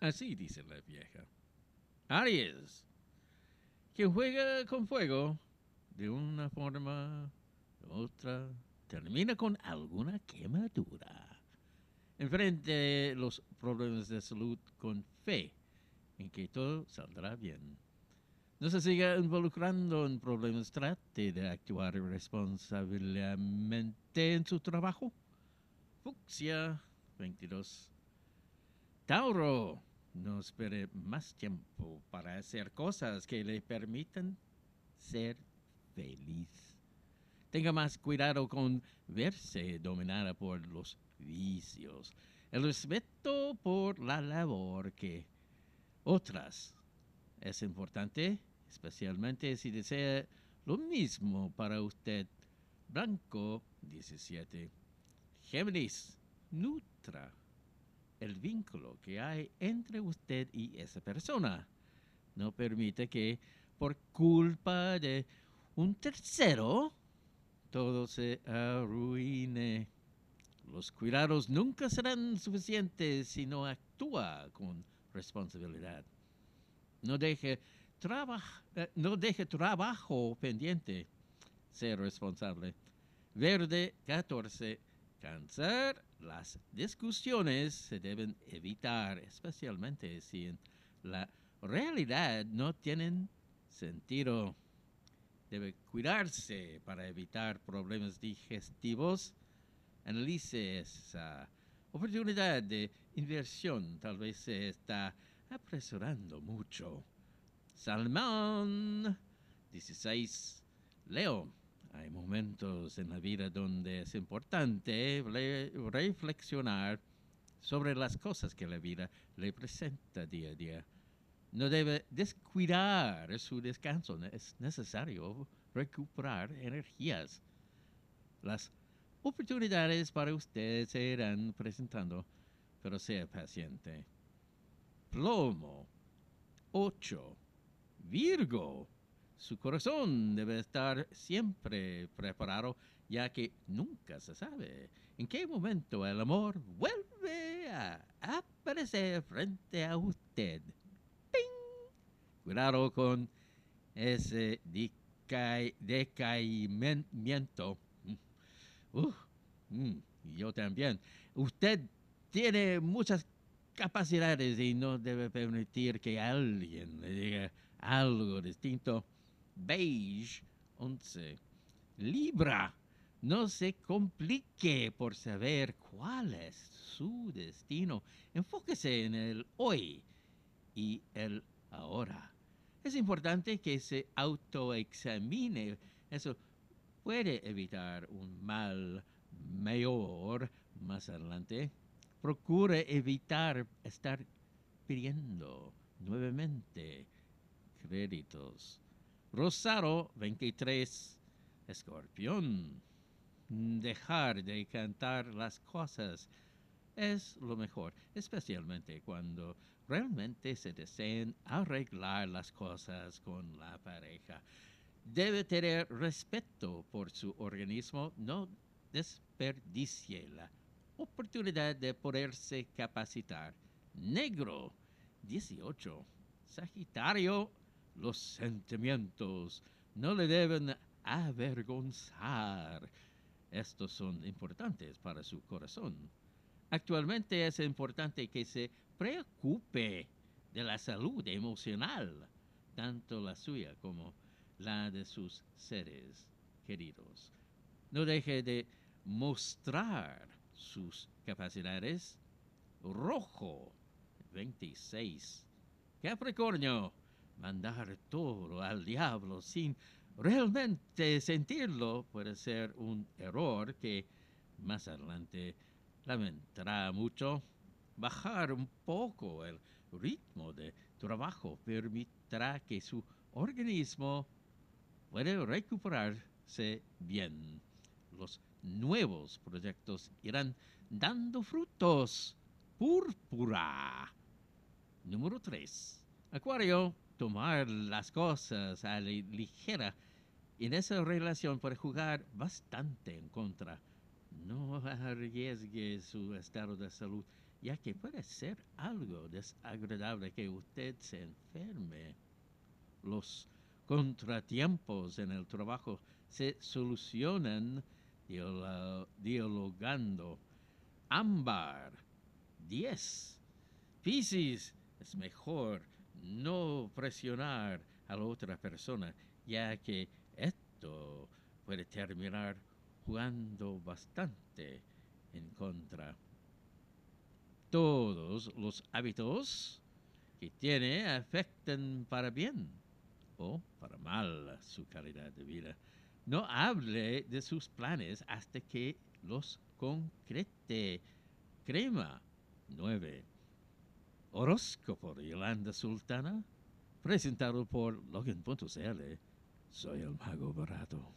Así dice la vieja. Aries, quien juega con fuego de una forma u otra, termina con alguna quemadura. Enfrente los problemas de salud con fe en que todo saldrá bien. No se siga involucrando en problemas, trate de actuar responsablemente en su trabajo. Fucsia 22. Tauro, no espere más tiempo para hacer cosas que le permitan ser feliz. Tenga más cuidado con verse dominada por los vicios. El respeto por la labor que otras es importante, especialmente si desea lo mismo para usted. Blanco 17. Géminis, nutra el vínculo que hay entre usted y esa persona. No permite que por culpa de un tercero todo se arruine. Los cuidados nunca serán suficientes si no actúa con responsabilidad. No deje, eh, no deje trabajo pendiente. Ser responsable. Verde 14. Cáncer. Las discusiones se deben evitar, especialmente si en la realidad no tienen sentido. Debe cuidarse para evitar problemas digestivos. Analice esa oportunidad de inversión. Tal vez se está apresurando mucho. Salmón 16. Leo. Hay momentos en la vida donde es importante reflexionar sobre las cosas que la vida le presenta día a día. No debe descuidar su descanso. Es necesario recuperar energías. Las oportunidades para usted se irán presentando, pero sea paciente. Plomo 8. Virgo su corazón debe estar siempre preparado, ya que nunca se sabe en qué momento el amor vuelve a aparecer frente a usted. ¡Ping! Cuidado con ese decaimiento. Uh, yo también. Usted tiene muchas capacidades y no debe permitir que alguien le diga algo distinto beige 11. Libra, no se complique por saber cuál es su destino. Enfóquese en el hoy y el ahora. Es importante que se autoexamine. Eso puede evitar un mal mayor más adelante. Procure evitar estar pidiendo nuevamente créditos Rosaro 23, Escorpión. Dejar de cantar las cosas es lo mejor, especialmente cuando realmente se deseen arreglar las cosas con la pareja. Debe tener respeto por su organismo, no desperdicie la oportunidad de poderse capacitar. Negro 18, Sagitario los sentimientos no le deben avergonzar. Estos son importantes para su corazón. Actualmente es importante que se preocupe de la salud emocional, tanto la suya como la de sus seres queridos. No deje de mostrar sus capacidades. Rojo 26. Capricornio mandar todo al diablo sin realmente sentirlo puede ser un error que más adelante lamentará mucho. Bajar un poco el ritmo de trabajo permitirá que su organismo pueda recuperarse bien. Los nuevos proyectos irán dando frutos. Púrpura. Número 3. Acuario tomar las cosas a la ligera. En esa relación puede jugar bastante en contra. No arriesgue su estado de salud ya que puede ser algo desagradable que usted se enferme. Los contratiempos en el trabajo se solucionan dialogando. Ámbar, 10. Piscis, es mejor no presionar a la otra persona, ya que esto puede terminar jugando bastante en contra. Todos los hábitos que tiene afectan para bien o para mal su calidad de vida. No hable de sus planes hasta que los concrete. Crema 9. Horóscopo de Yolanda Sultana, presentado por Logan.cl. Soy el mago barato.